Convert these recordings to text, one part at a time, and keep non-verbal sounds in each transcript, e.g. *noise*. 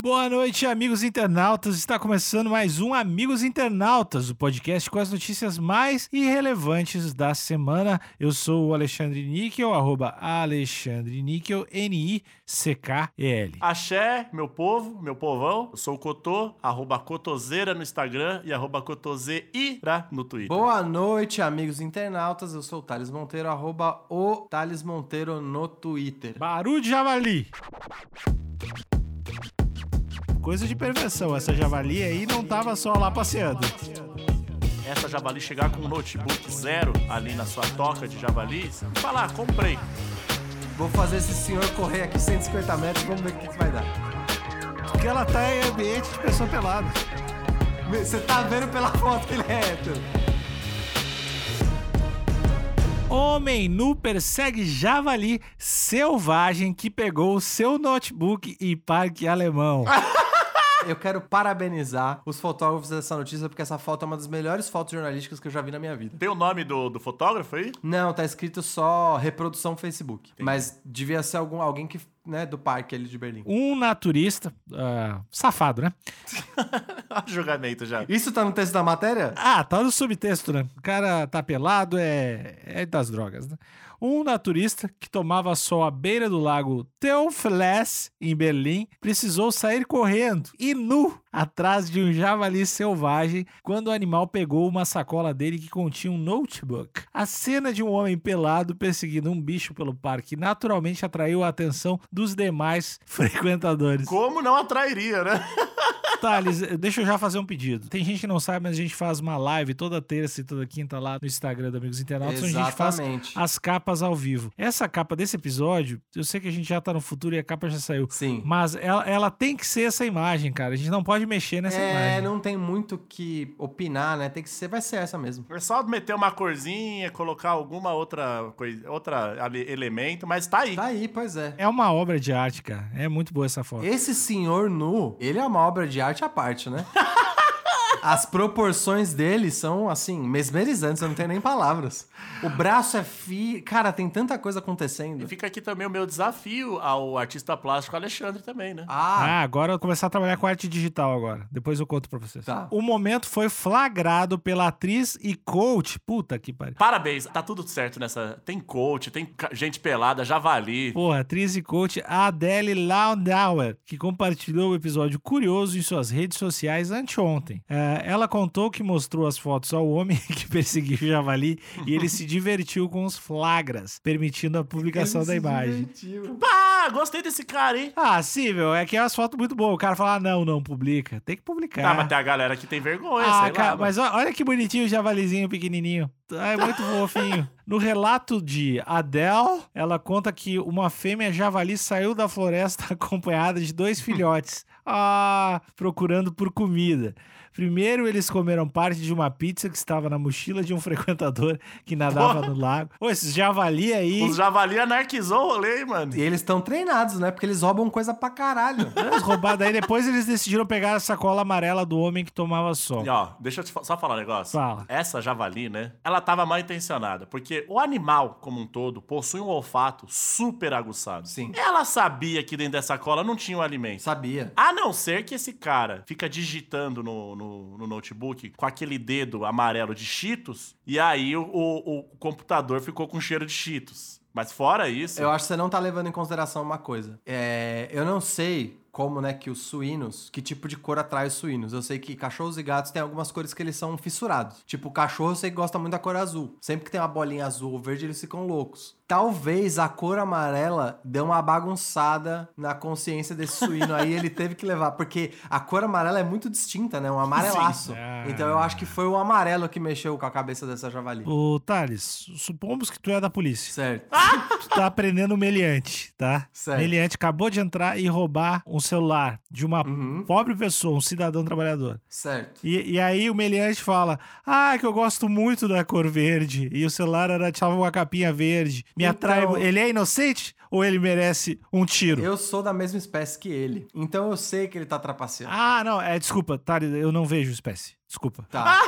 Boa noite, amigos internautas. Está começando mais um Amigos Internautas, o podcast com as notícias mais irrelevantes da semana. Eu sou o Alexandre Níquel, arroba Alexandre Níquel, N-I-C-K-E-L. Axé, meu povo, meu povão. Eu sou o Cotô, arroba Cotoseira no Instagram e arroba Cotoseira no Twitter. Boa noite, amigos internautas. Eu sou o Thales Monteiro, arroba o Thales Monteiro no Twitter. Barulho de javali. Coisa de perversão, essa javali aí não tava só lá passeando. Essa javali chegar com um notebook zero ali na sua toca de javali e falar, comprei. Vou fazer esse senhor correr aqui 150 metros, vamos ver o que, que vai dar. Porque ela tá em ambiente de pessoa pelada. Você tá vendo pela foto que ele é hétero. Homem nu persegue javali selvagem que pegou o seu notebook em parque alemão. *laughs* Eu quero parabenizar os fotógrafos dessa notícia, porque essa foto é uma das melhores fotos jornalísticas que eu já vi na minha vida. Tem o nome do, do fotógrafo aí? Não, tá escrito só reprodução Facebook. Mas devia ser algum, alguém que, né, do parque ali de Berlim. Um naturista, ah, safado, né? *laughs* Julgamento já. Isso tá no texto da matéria? Ah, tá no subtexto, né? O cara tá pelado, é, é das drogas, né? Um naturista que tomava sol à beira do lago Teufels, em Berlim, precisou sair correndo e nu atrás de um javali selvagem quando o animal pegou uma sacola dele que continha um notebook. A cena de um homem pelado perseguindo um bicho pelo parque naturalmente atraiu a atenção dos demais *laughs* frequentadores. Como não atrairia, né? *laughs* Thales, deixa eu já fazer um pedido. Tem gente que não sabe, mas a gente faz uma live toda terça e toda quinta lá no Instagram do Amigos Internautas, onde a gente faz as capas ao vivo. Essa capa desse episódio, eu sei que a gente já tá no futuro e a capa já saiu. Sim. Mas ela, ela tem que ser essa imagem, cara. A gente não pode mexer nessa É, imagem. não tem muito o que opinar, né? Tem que ser, vai ser essa mesmo. É só meter uma corzinha, colocar alguma outra coisa, outra ali- elemento, mas tá aí. Tá aí, pois é. É uma obra de arte, cara. É muito boa essa foto. Esse senhor nu, ele é uma obra de arte à parte, né? *laughs* As proporções dele são, assim, mesmerizantes, eu não tenho nem palavras. O braço é fi... Cara, tem tanta coisa acontecendo. Fica aqui também o meu desafio ao artista plástico Alexandre também, né? Ah, Ah, agora eu vou começar a trabalhar com arte digital agora. Depois eu conto pra vocês. Tá. O momento foi flagrado pela atriz e coach. Puta que pariu. Parabéns, tá tudo certo nessa. Tem coach, tem gente pelada, javali. Porra, atriz e coach Adele Landauer, que compartilhou o episódio curioso em suas redes sociais anteontem. É, ela contou que mostrou as fotos ao homem *laughs* que perseguiu o javali e ele se divertiu com os flagras, permitindo a publicação da imagem. Pá, gostei desse cara, hein? Ah, sim, meu, é que é umas fotos muito boas. O cara fala, ah, não, não publica. Tem que publicar. Tá, mas tem a galera que tem vergonha, Ah, sei cara, lá. mas ó- olha que bonitinho o javalizinho pequenininho. Ah, É muito fofinho. No relato de Adele, ela conta que uma fêmea javali saiu da floresta *laughs* acompanhada de dois filhotes. *laughs* Ah, procurando por comida. Primeiro, eles comeram parte de uma pizza que estava na mochila de um *laughs* frequentador que nadava no lago. Ô, esses javali aí. Os javali anarquizou o rolê, mano. E eles estão treinados, né? Porque eles roubam coisa pra caralho. *laughs* Eles roubaram. Daí depois eles decidiram pegar a sacola amarela do homem que tomava sol. E, ó, deixa eu te fa- só falar um negócio. Fala. Essa javali, né? Ela tava mal intencionada, porque o animal, como um todo, possui um olfato super aguçado. Sim. Ela sabia que dentro dessa cola não tinha o alimento. Sabia. A não ser que esse cara fica digitando no, no, no notebook com aquele dedo amarelo de Cheetos, e aí o, o, o computador ficou com cheiro de Cheetos. Mas fora isso. Eu acho que você não tá levando em consideração uma coisa. É, eu não sei como, né, que os suínos, que tipo de cor atrai os suínos. Eu sei que cachorros e gatos têm algumas cores que eles são fissurados. Tipo, o cachorro eu sei que gosta muito da cor azul. Sempre que tem uma bolinha azul ou verde, eles ficam loucos. Talvez a cor amarela deu uma bagunçada na consciência desse *laughs* suíno aí, ele teve que levar, porque a cor amarela é muito distinta, né? Um amarelaço. Ah. Então eu acho que foi o amarelo que mexeu com a cabeça dessa javali. Ô, Thales, supomos que tu é da polícia. Certo. *laughs* Tu tá aprendendo o meliante, tá? Certo. Meliante acabou de entrar e roubar um celular de uma Uhum. pobre pessoa, um cidadão trabalhador. Certo. E, e aí o meliante fala: Ah, que eu gosto muito da cor verde. E o celular era tinha uma capinha verde. Me Então- atrai. Ele é inocente ou ele merece um tiro? Eu sou da mesma espécie que ele. Então eu sei que ele tá trapaceando. Ah, não, é desculpa, Thales, eu não vejo espécie. Desculpa. Tá.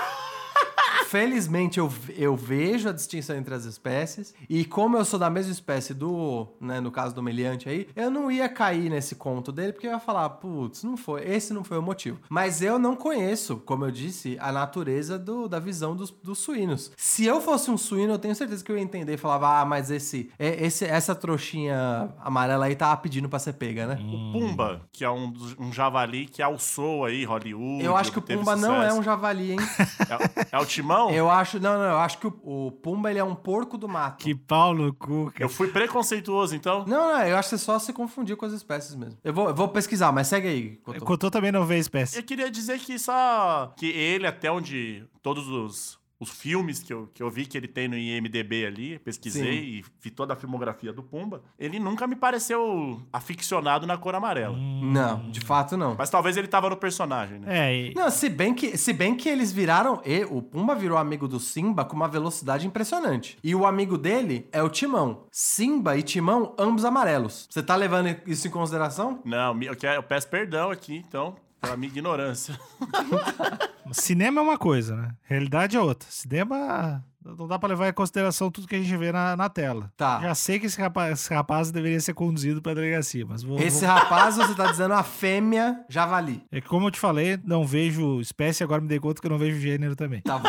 Felizmente eu, eu vejo a distinção entre as espécies. E como eu sou da mesma espécie do, né, no caso do meliante aí, eu não ia cair nesse conto dele, porque eu ia falar, putz, não foi, esse não foi o motivo. Mas eu não conheço, como eu disse, a natureza do, da visão dos, dos suínos. Se eu fosse um suíno, eu tenho certeza que eu ia entender e falava, ah, mas esse, é- esse essa trouxinha amarela aí tava pedindo pra ser pega, né? O Pumba, que é um, um javali que alçou aí Hollywood. Eu acho que o Pumba não é sucesso. um javali, hein? *laughs* É, é o Timão? Eu acho, não, não, eu acho que o, o Pumba ele é um porco do mato. Que pau no cu, cara. Eu fui preconceituoso, então. Não, não, eu acho que você só se confundiu com as espécies mesmo. Eu vou, eu vou pesquisar, mas segue aí. Cotô. Cotô também não vê espécie. Eu queria dizer que só. Que ele, até onde todos os, os filmes que eu, que eu vi que ele tem no IMDB ali, pesquisei e vi toda a filmografia do Pumba, ele nunca me pareceu aficionado na cor amarela. Não, de fato não. Mas talvez ele tava no personagem, né? É, e- Não, se bem que, se bem que eles viraram. e- o Pumba virou amigo do Simba com uma velocidade impressionante. E o amigo dele é o Timão. Simba e Timão, ambos amarelos. Você tá levando isso em consideração? Não, me- eu, quero- eu peço perdão aqui, então, pela minha ignorância. *laughs* cinema é uma coisa, né? Realidade é outra. Cinema não dá pra levar em consideração tudo que a gente vê na, na tela. Tá. Já sei que esse rapaz, esse rapaz deveria ser conduzido pra delegacia, mas vou. Esse vou- rapaz, você tá dizendo a fêmea javali. É que como eu te falei, não vejo espécie, agora me dei conta que eu não vejo gênero também. Tá bom.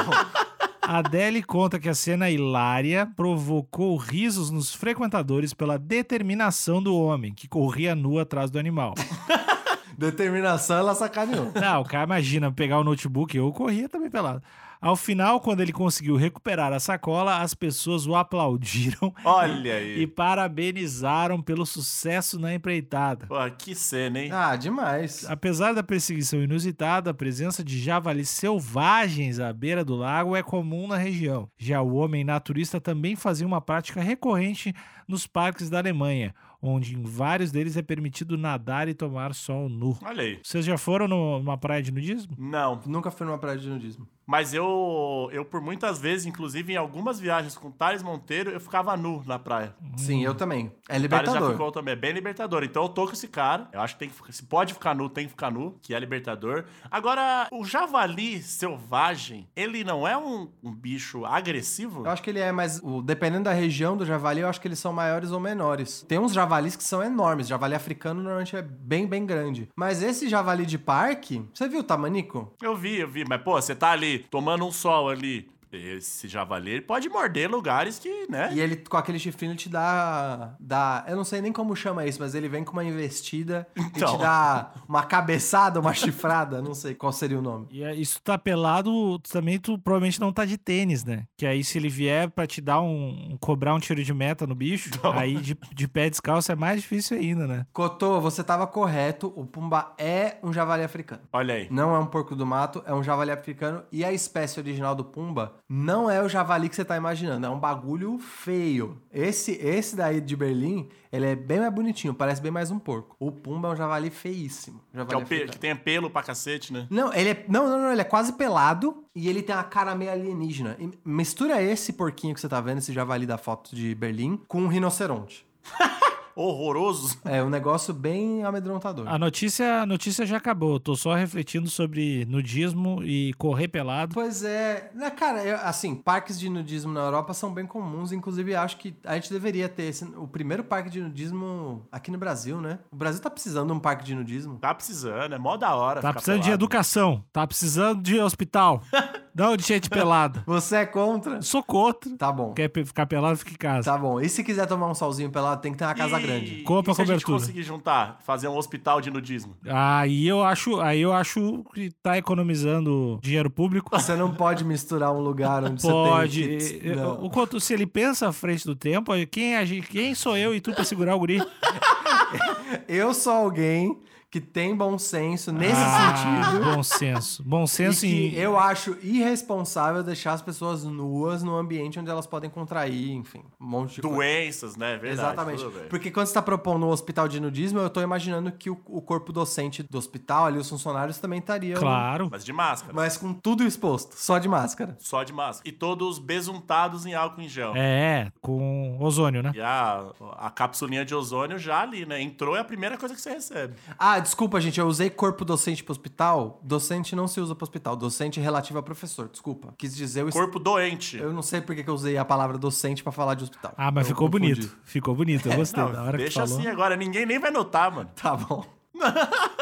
A *laughs* Adele conta que a cena hilária provocou risos nos frequentadores pela determinação do homem, que corria nu atrás do animal. *laughs* Determinação, ela sacaneou. Não, o cara imagina pegar o notebook, eu corria também pelado. Ao final, quando ele conseguiu recuperar a sacola, as pessoas o aplaudiram *laughs* Olha *laughs* aí. e parabenizaram pelo sucesso na empreitada. Pô, que cena, hein? Ah, demais. Apesar da perseguição inusitada, a presença de javalis selvagens à beira do lago é comum na região. Já o homem naturista também fazia uma prática recorrente nos parques da Alemanha, onde em vários deles é permitido nadar e tomar sol nu. Olha aí. Vocês já foram numa praia de nudismo? Não, Nunca fui numa praia de nudismo. Mas eu, eu por muitas vezes, inclusive em algumas viagens com Thales Monteiro, eu ficava nu na praia. Sim, eu também. É O Thales já libertador. ficou também, é bem libertador. Então eu tô com esse cara, eu acho que tem que se pode ficar nu, tem que ficar nu, que é libertador. Agora, o javali selvagem, ele não é um, um bicho agressivo? Eu acho que ele é, mas o- dependendo da região do javali, eu acho que eles são maiores ou menores. Tem uns javalis que são enormes. Javali africano normalmente é bem, bem grande. Mas esse javali de parque, você viu o tamanico? Eu vi, eu vi, mas pô, você tá ali tomando um sol ali. Esse javali ele pode morder lugares que, né? E ele, com aquele chifrinho, ele te dá, dá. Eu não sei nem como chama isso, mas ele vem com uma investida e Então. te dá uma cabeçada, uma chifrada. Não sei qual seria o nome. E é- isso tá pelado, também tu provavelmente não tá de tênis, né? Que aí se ele vier pra te dar um, um- cobrar um tiro de meta no bicho, aí de, de pé descalço é mais difícil ainda, né? Cotô, você tava correto. O pumba é um javali africano. Olha aí. Não é um porco do mato, é um javali africano. E a espécie original do pumba não é o javali que você tá imaginando. É um bagulho feio. Esse, esse daí de Berlim, ele é bem mais bonitinho, parece bem mais um porco. O pumba é um javali feíssimo. Que, é Javali pe- africano. que tem pelo pra cacete, né? Não, ele é. Não, não, não, ele é quase pelado e ele tem uma cara meio alienígena. E mistura esse porquinho que você tá vendo, esse javali da foto de Berlim, com um rinoceronte. *laughs* Horroroso. É um negócio bem amedrontador. A notícia, a notícia já acabou. Eu tô só refletindo sobre nudismo e correr pelado. Pois é, né, cara, eu- assim, parques de nudismo na Europa são bem comuns, inclusive acho que a gente deveria ter esse- o primeiro parque de nudismo aqui no Brasil, né? O Brasil tá precisando de um parque de nudismo. Tá precisando, é mó da hora. Tá ficar precisando de pelado. educação. Tá precisando de hospital. *laughs* Não de gente pelada. Você é contra? Sou contra. Tá bom. Quer ficar pelado, fica em casa. Tá bom. E se quiser tomar um solzinho pelado, tem que ter uma casa grande. Compra e se a gente cobertura. conseguir juntar, fazer um hospital de nudismo? Aí eu acho, aí eu acho que tá economizando dinheiro público. Você não pode misturar um lugar onde Pode. você tem... Eh, Não. O quanto se ele pensa à frente do tempo, quem, é quem sou eu e tu pra segurar o guri? *laughs* Eu sou alguém que tem bom senso nesse Ah, sentido. Bom senso. Bom *laughs* E senso que em. eu acho irresponsável deixar as pessoas nuas num ambiente onde elas podem contrair, enfim, um monte de coisa. Doenças, né? Verdade. Exatamente. tudo bem. Porque quando você está propondo um hospital de nudismo, eu tô imaginando que o, o corpo docente do hospital, ali, os funcionários também estariam. Claro. Mas de máscara. Mas com tudo exposto, só de máscara. Só de máscara. E todos besuntados em álcool em gel. É, com ozônio, né? E a, a capsulinha de ozônio já ali, né? Entrou é a primeira coisa que você recebe. Ah, desculpa, gente, eu usei corpo docente pro hospital. Docente não se usa pro hospital. Docente é relativo a professor, desculpa. Quis dizer o Corpo doente. Eu não sei por que que eu usei a palavra docente pra falar de hospital. Ah, mas Eu ficou confundi. bonito. Ficou bonito. Eu gostei. Não, da hora que deixa falou. assim agora, ninguém nem vai notar, mano. Tá bom. *laughs*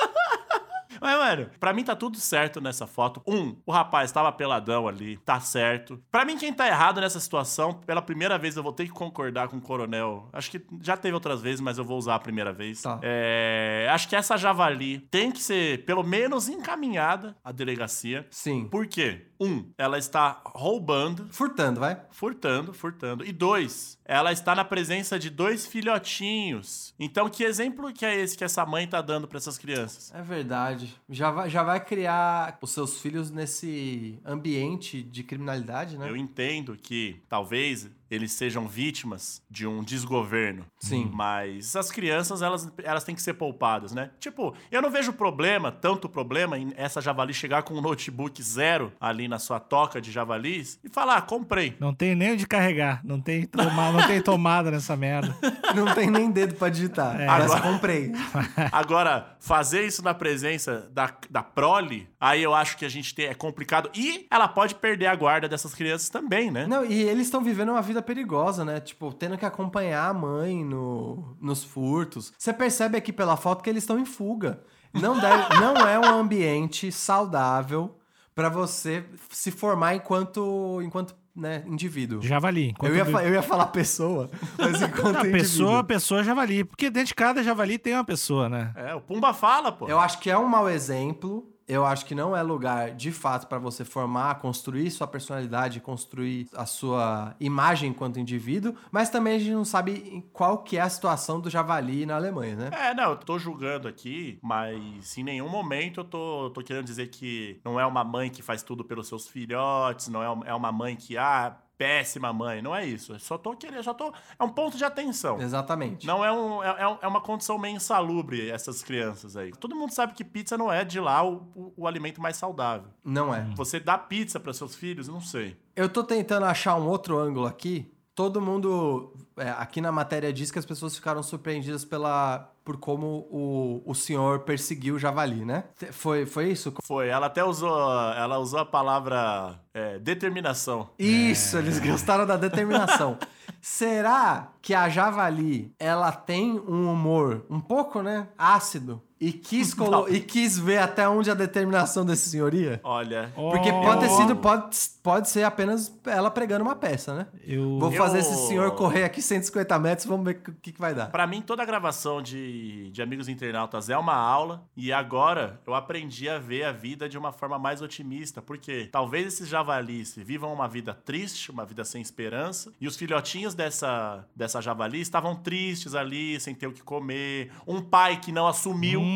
Mas, mano, pra mim tá tudo certo nessa foto. Um, o rapaz tava peladão ali, tá certo. Pra mim, quem tá errado nessa situação, pela primeira vez eu vou ter que concordar com o coronel. Acho que já teve outras vezes, mas eu vou usar a primeira vez. Tá. É, acho que essa javali tem que ser, pelo menos, encaminhada à delegacia. Sim. Por quê? Um, ela está roubando, Furtando, vai. furtando, furtando. E dois, ela está na presença de dois filhotinhos. Então, que exemplo que é esse que essa mãe tá dando pra essas crianças? É verdade. Já vai, já vai criar os seus filhos nesse ambiente de criminalidade, né? Eu entendo que talvez eles sejam vítimas de um desgoverno. Sim. Mas essas crianças, elas, elas têm que ser poupadas, né? Tipo, eu não vejo problema, tanto problema, em essa javali chegar com um notebook zero ali na sua toca de javalis e falar, ah, comprei. Não tem nem onde carregar. Não tem, toma- não tem tomada nessa merda. *laughs* Não tem nem dedo pra digitar. É. Mas Agora- comprei. *laughs* Agora, fazer isso na presença da, da prole, aí eu acho que a gente tem, é complicado. E ela pode perder a guarda dessas crianças também, né? Não, e eles estão vivendo uma vida perigosa, né? Tipo, tendo que acompanhar a mãe no, nos furtos. Você percebe aqui pela foto que eles estão em fuga. Não, deve, *laughs* não é um ambiente saudável pra você se formar enquanto, enquanto né, indivíduo. Javali. Enquanto Eu ia, eu ia falar pessoa, mas *laughs* enquanto Não, indivíduo. pessoa, pessoa javali. Porque dentro de cada javali tem uma pessoa, né? É, o Pumba fala, pô. Eu acho que é um mau exemplo. Eu acho que não é lugar, de fato, pra você formar, construir sua personalidade, construir a sua imagem enquanto indivíduo. Mas também a gente não sabe qual que é a situação do javali na Alemanha, né? É, não, eu tô julgando aqui, mas em nenhum momento eu tô, tô querendo dizer que não é uma mãe que faz tudo pelos seus filhotes, não é, é uma mãe que, ah, péssima mãe. Não é isso. Eu só tô querendo, só tô. É um ponto de atenção. Exatamente. Não é, um, é, é é uma condição meio insalubre essas crianças aí. Todo mundo sabe que pizza não é de lá o, o- o alimento mais saudável. Não é. Você dá pizza para seus filhos? Não sei. Eu tô tentando achar um outro ângulo aqui. Todo mundo. é, aqui na matéria diz que as pessoas ficaram surpreendidas pela, por como o, o senhor perseguiu o javali, né? Foi, foi isso? Foi. Ela até usou, ela usou a palavra é, determinação. Isso, eles gostaram da determinação. *laughs* Será que a javali ela tem um humor um pouco, né, ácido e quis *laughs* colo- e quis ver até onde a determinação desse senhor ia? Olha. Porque Oh, pode ter sido pode, pode ser apenas ela pregando uma peça, né? Eu... Vou fazer Eu- esse senhor correr aqui 150 metros, vamos ver o que, que vai dar. Pra mim, toda gravação de, de Amigos Internautas é uma aula. E agora eu aprendi a ver a vida de uma forma mais otimista. Porque talvez esses javalis vivam uma vida triste, uma vida sem esperança. E os filhotinhos dessa, dessa javali estavam tristes ali, sem ter o que comer. Um pai que não assumiu. Hum.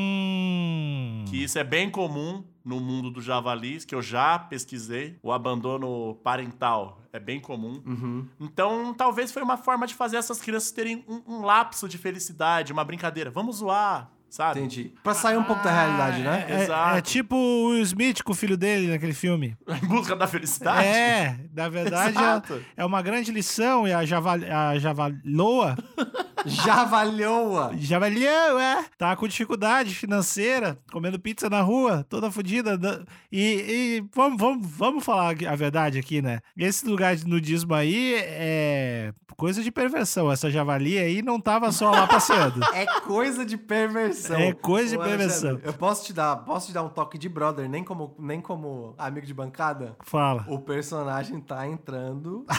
Que isso é bem comum no mundo dos javalis, que eu já pesquisei. O abandono parental é bem comum. Uhum. Então, talvez foi uma forma de fazer essas crianças terem um, um lapso de felicidade, uma brincadeira. Vamos zoar, sabe? Entendi. Pra sair um pouco da realidade, né? É, Exato. é tipo o Will Smith com o filho dele naquele filme. *laughs* Em busca da felicidade. É, na verdade é, é uma grande lição e a, Java, a Javaloa, *laughs* Javalhoa! Javaloa, tá com dificuldade financeira, comendo pizza na rua, toda fodida. da- E, e vamos, vamos, vamos falar a verdade aqui, né? Esse lugar de nudismo aí é coisa de perversão. Essa javali aí não tava só lá passeando. *laughs* É coisa de perversão. É coisa de perversão. Eu posso te dar, posso te dar um toque de brother, nem como, nem como amigo de bancada? Fala. O personagem tá entrando. *laughs*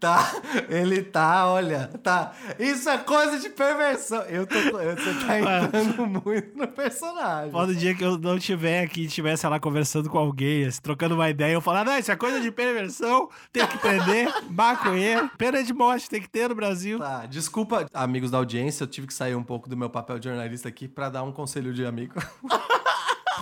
tá, ele tá, olha, tá. Isso é coisa de perversão. Eu tô, eu- você tá entrando muito no personagem. Pode dia que eu não estiver aqui, estivesse lá conversando com alguém, assim, trocando uma ideia, eu falar, não, isso é coisa de perversão, tem que prender, *laughs* maconheiro, pena de morte tem que ter no Brasil. Tá, desculpa, amigos da audiência, eu tive que sair um pouco do meu papel de jornalista aqui pra dar um conselho de amigo. *laughs*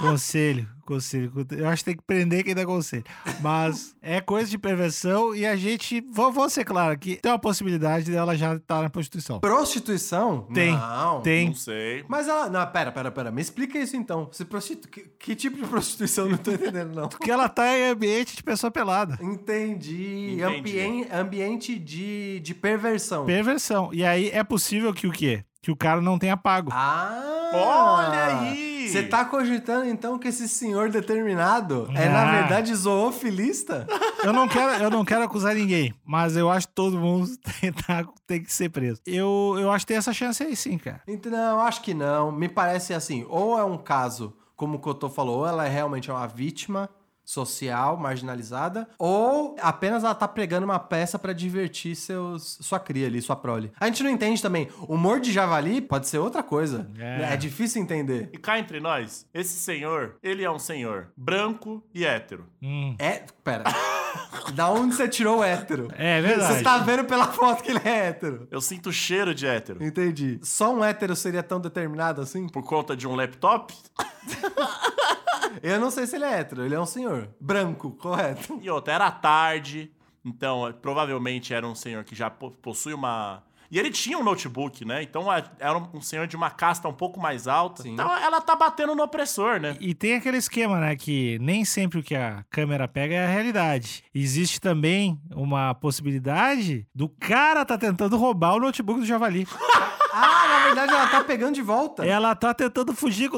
Conselho, conselho. Eu acho que tem que prender quem dá conselho. Mas é coisa de perversão e a gente, vou, vou ser claro aqui, tem uma possibilidade dela já estar na prostituição. Prostituição? Tem, Não. tem. Não sei. Mas ela. Não, pera, pera, pera. Me explica isso então. Se prostitu... que, que tipo de prostituição? Não tô entendendo, não. Porque ela tá em ambiente de pessoa pelada. Entendi. Entendi. Ambien- ambiente de, de perversão. Perversão. E aí é possível que o quê? Que o cara não tenha pago. Ah! Olha aí! Você tá cogitando então que esse senhor determinado é, na Ah. verdade, zoofilista? Eu não quero, eu não quero acusar ninguém, mas eu acho que todo mundo *laughs* tem, tá- tem que ser preso. Eu, eu acho que tem essa chance aí sim, cara. Então, não, acho que não. Me parece assim, ou é um caso, como o Cotô falou, ou ela é realmente uma vítima social, marginalizada, ou apenas ela tá pregando uma peça pra divertir seus, sua cria ali, sua prole. A gente não entende também. Humor de javali pode ser outra coisa. É. É, difícil entender. E cá entre nós, esse senhor, ele é um senhor branco e hétero. Hum. É. Pera. *laughs* da onde você tirou o hétero? É verdade. Você tá vendo pela foto que ele é hétero. Eu sinto cheiro de hétero. Entendi. Só um hétero seria tão determinado assim? Por conta de um laptop *laughs* Eu não sei se ele é hétero, ele é um senhor. Branco, correto. e outra. Era tarde, então eh, provavelmente era um senhor que já po- possui uma. E ele tinha um notebook, né? Então era um um senhor de uma casta um pouco mais alta. Sim. Então ela tá batendo no opressor, né? E tem aquele esquema, né? Que nem sempre o que a câmera pega é a realidade. Existe também uma possibilidade do cara tá tentando roubar o notebook do Javali. *laughs* Ah, na verdade ela tá pegando de volta. Ela tá tentando fugir,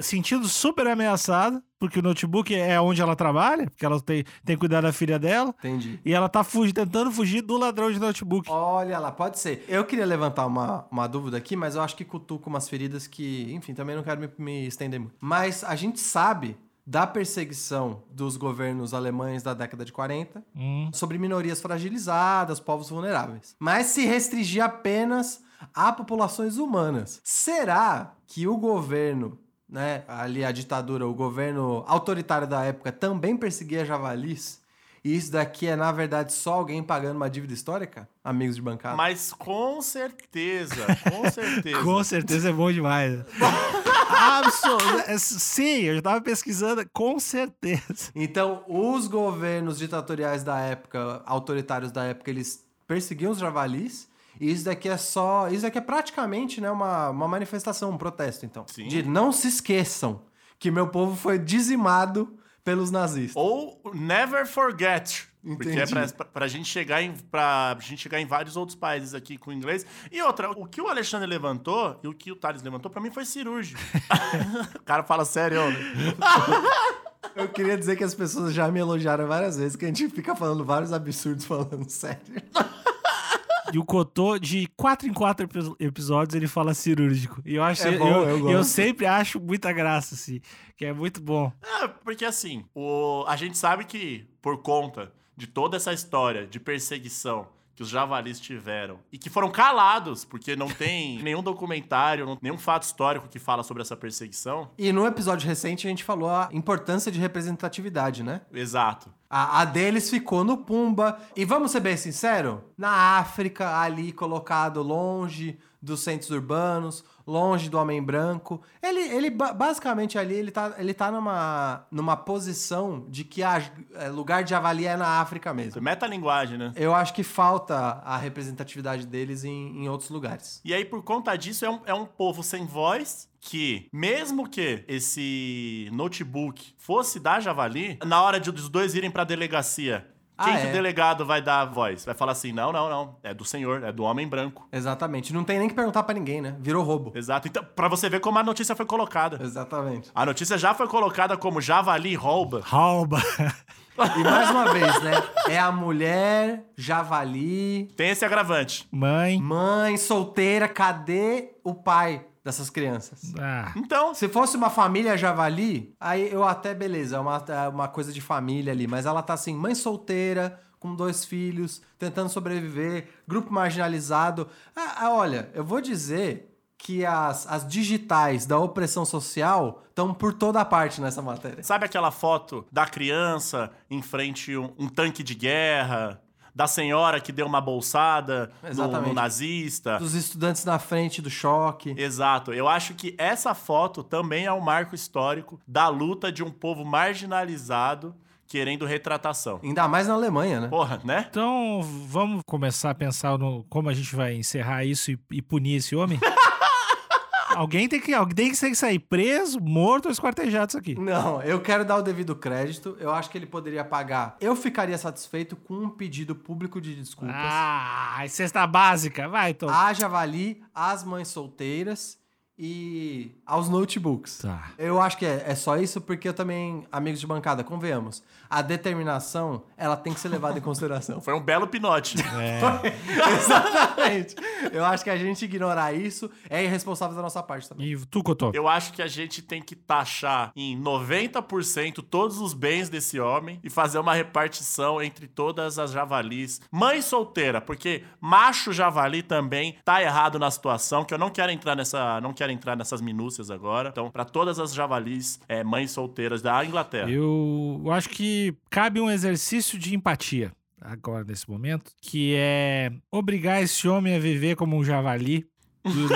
sentindo super ameaçada, porque o notebook é onde ela trabalha, porque ela tem, tem que cuidar da filha dela. Entendi. E ela tá tentando fugir do ladrão de notebook. Olha lá, pode ser. Eu queria levantar uma, uma dúvida aqui, mas eu acho que cutuca umas feridas que, enfim, também não quero me, me estender muito. Mas a gente sabe da perseguição dos governos alemães da década de 40 Hum. sobre minorias fragilizadas, povos vulneráveis. Mas se restringir apenas a populações humanas. Será que o governo, né, ali a ditadura, o governo autoritário da época também perseguia javalis? E isso daqui é, na verdade, só alguém pagando uma dívida histórica? Amigos de bancada. Mas com certeza, com *laughs* certeza. Com certeza é bom demais. *laughs* Absolutamente. Sim, eu já tava pesquisando, com certeza. Então, os governos ditatoriais da época, autoritários da época, eles perseguiam os javalis. E isso daqui é só. Isso daqui é praticamente né, uma, uma manifestação, um protesto, então. Sim. De não se esqueçam que meu povo foi dizimado pelos nazistas. Ou never forget. Porque é Entendi. pra, pra, pra gente chegar em, pra gente chegar em vários outros países aqui com inglês. E outra, o que o Alexandre levantou e o que o Thales levantou, pra mim foi cirúrgico. *laughs* o cara fala sério, né? Eu queria dizer que as pessoas já me elogiaram várias vezes, que a gente fica falando vários absurdos falando sério. *laughs* E o Cotô, de quatro em quatro epi- episódios, ele fala cirúrgico. E eu acho. É bom, eu, eu gosto. eu sempre acho muita graça, assim. Que é muito bom. É, porque assim, o, a gente sabe que por conta de toda essa história de perseguição que os javalis tiveram e que foram calados, porque não tem *laughs* nenhum documentário, não- nenhum fato histórico que fala sobre essa perseguição. E no episódio recente a gente falou a importância de representatividade, né? Exato. A, a deles ficou no Pumba. E vamos ser bem sinceros, na África, ali colocado longe dos centros urbanos, longe do homem branco. Ele, ele ba- basicamente ali, ele tá, ele tá numa, numa posição de que a, é, lugar de javali é na África mesmo. Metalinguagem, né? Eu acho que falta a representatividade deles em, em outros lugares. E aí, por conta disso, é um, é um povo sem voz que, mesmo que esse notebook fosse da Javali, na hora de os dois irem pra delegacia, Ah, quem que é? o delegado vai dar a voz? Vai falar assim: não, não, não. É do senhor, é do homem branco. Exatamente. Não tem nem que perguntar pra ninguém, né? Virou roubo. Exato. Então, pra você ver como a notícia foi colocada. Exatamente. A notícia já foi colocada como Javali rouba. Rouba. *laughs* E mais uma vez, né? É a mulher, javali, Tem esse agravante. Mãe. mãe, solteira, cadê o pai dessas crianças? Ah, Então, Se fosse uma família javali, aí eu até, beleza, é uma, é uma coisa de família ali, mas ela tá assim, mãe solteira, com dois filhos, tentando sobreviver, grupo marginalizado. Ah, ah, olha, eu vou dizer que as, as digitais da opressão social estão por toda parte nessa matéria. sabe aquela foto da criança em frente a um, um tanque de guerra? Da senhora que deu uma bolsada no, no nazista? Dos estudantes na frente do choque. Exato. Eu acho que essa foto também é um marco histórico da luta de um povo marginalizado querendo retratação. Ainda mais na Alemanha, né? Porra, né? então, vamos começar a pensar no como a gente vai encerrar isso e, e punir esse homem? *laughs* alguém, tem que, alguém tem que sair preso, morto ou esquartejado isso aqui. Não, eu quero dar o devido crédito. Eu acho que ele poderia pagar. Eu ficaria satisfeito com um pedido público de desculpas. Ah, cesta básica. Vai, Tom. A Javali, as mães solteiras e aos notebooks. Tá. Eu acho que é, é só isso, porque eu também, amigos de bancada, convenhamos, a determinação, ela tem que ser levada em consideração. *laughs* Foi um belo pinote. É. *laughs* Exatamente. Eu acho que a gente ignorar isso é irresponsável da nossa parte também. E tu, Cotô? Eu acho que a gente tem que taxar em 90% todos os bens desse homem e fazer uma repartição entre todas as javalis. Mãe solteira, porque macho javali também tá errado na situação, que eu não quero entrar nessa, não quero entrar nessas minúcias agora. Então, para todas as javalis, é, mães solteiras da Inglaterra. Eu acho que cabe um exercício de empatia agora nesse momento, que é obrigar esse homem a viver como um javali *laughs* du-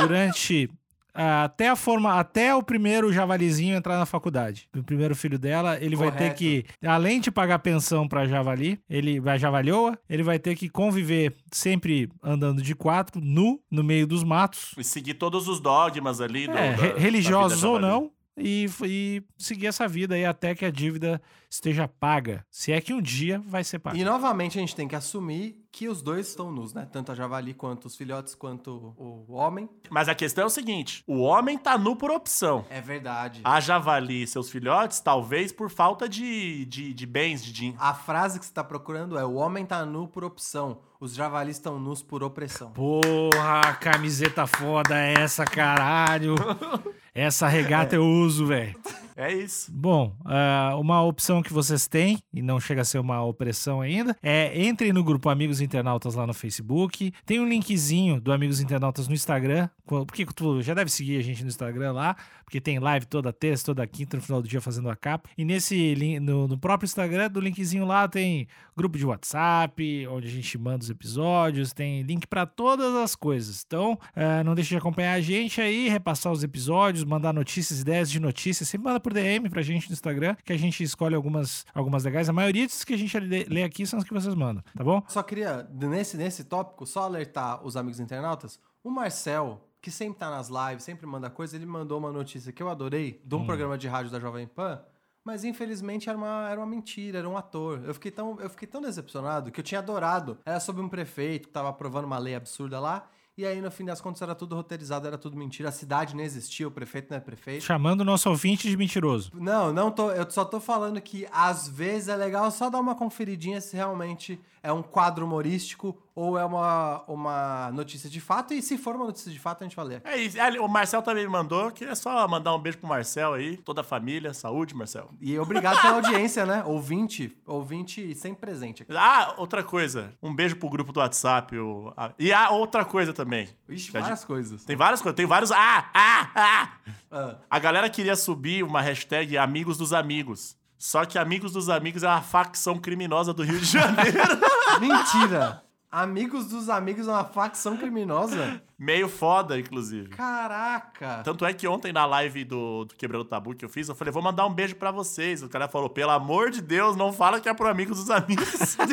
durante até a forma, até o primeiro javalizinho entrar na faculdade. O primeiro filho dela, ele vai ter Correto. que, além de pagar pensão pra javali, ele vai javalhoa, ele vai ter que conviver sempre andando de quatro, nu, no meio dos matos, E seguir todos os dogmas ali. do- é, re- da religiosos ou não, e, e seguir essa vida aí até que a dívida esteja paga. Se é que um dia vai ser paga. E novamente a gente tem que assumir que os dois estão nus, né? Tanto a Javali quanto os filhotes, quanto o homem. Mas a questão é o seguinte: o homem tá nu por opção. É verdade. A javali e seus filhotes, talvez por falta de, de, de bens, de din. A frase que você tá procurando é: o homem tá nu por opção, os javalis estão nus por opressão. Porra, camiseta foda essa, caralho. *laughs* Essa regata eu uso, velho. É isso. Bom, ah, uma opção que vocês têm, e não chega a ser uma opressão ainda, é entrem no grupo Amigos Internautas lá no Facebook. Tem um linkzinho do Amigos Internautas no Instagram. Porque tu já deve seguir a gente no Instagram lá, porque tem live toda terça, toda quinta, no final do dia fazendo a capa. E nesse no, no próprio Instagram, do linkzinho lá, tem grupo de WhatsApp, onde a gente manda os episódios, tem link pra todas as coisas. Então, ah, não deixe de acompanhar a gente aí, repassar os episódios, mandar notícias, ideias de notícias. Sempre manda por DM pra gente no Instagram, que a gente escolhe algumas, algumas legais. A maioria dos que a gente lê aqui são as que vocês mandam, tá bom? Só queria, nesse, nesse tópico, só alertar os amigos internautas. O Marcel, que sempre tá nas lives, sempre manda coisa, ele mandou uma notícia que eu adorei, de um programa de rádio da Jovem Pan. Mas infelizmente era uma, era uma mentira, era um ator. Eu fiquei, tão, eu fiquei tão decepcionado que eu tinha adorado. Era sobre um prefeito que tava aprovando uma lei absurda lá. E aí, no fim das contas, era tudo roteirizado, era tudo mentira. A cidade não existia, o prefeito não é prefeito. Chamando o nosso ouvinte de mentiroso. Não, não tô. Eu só tô falando que às vezes é legal só dar uma conferidinha se realmente é um quadro humorístico ou é uma, uma notícia de fato. E se for uma notícia de fato, a gente vai ler. É isso. O Marcel também me mandou. Queria só mandar um beijo pro Marcel aí. Toda a família. Saúde, Marcel. E obrigado pela audiência, né? Ouvinte, ouvinte sempre presente aqui. Ah, outra coisa. Um beijo pro grupo do WhatsApp. o- E ah, outra coisa também. Ixi, várias coisas. Tem várias coisas. Tem vários. Ah, ah, ah. Ah, A galera queria subir uma hashtag Amigos dos Amigos. Só que Amigos dos Amigos é uma facção criminosa do Rio de Janeiro. *laughs* mentira! Amigos dos amigos é uma facção criminosa? Meio foda, inclusive. Caraca! Tanto é que ontem na live do, do Quebrando o Tabu que eu fiz, eu falei, vou mandar um beijo pra vocês. O cara falou, pelo amor de Deus, não fala que é pro Amigos dos Amigos. *laughs*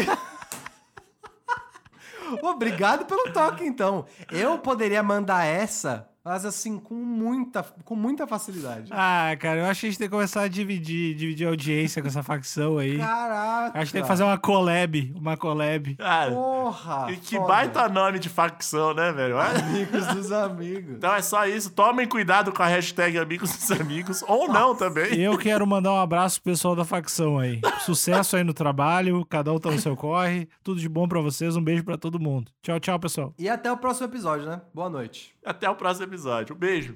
Obrigado pelo toque, então. Eu poderia mandar essa, mas assim, com muita, com muita facilidade. Ah, cara, eu acho que a gente tem que começar a dividir, dividir a audiência com essa facção aí. Caraca! Acho que tem que fazer uma collab, uma collab. Cara, Porra! e que foda. baita nome de facção, né, velho? Amigos dos amigos. Então é só isso. Tomem cuidado com a hashtag Amigos dos Amigos. Ou não também. Eu quero mandar um abraço pro pessoal da facção aí. Sucesso aí no trabalho, cada um tá no seu corre. Tudo de bom pra vocês, um beijo pra todo mundo. Tchau, tchau, pessoal. E até o próximo episódio, né? Boa noite. Até o próximo episódio. Um beijo.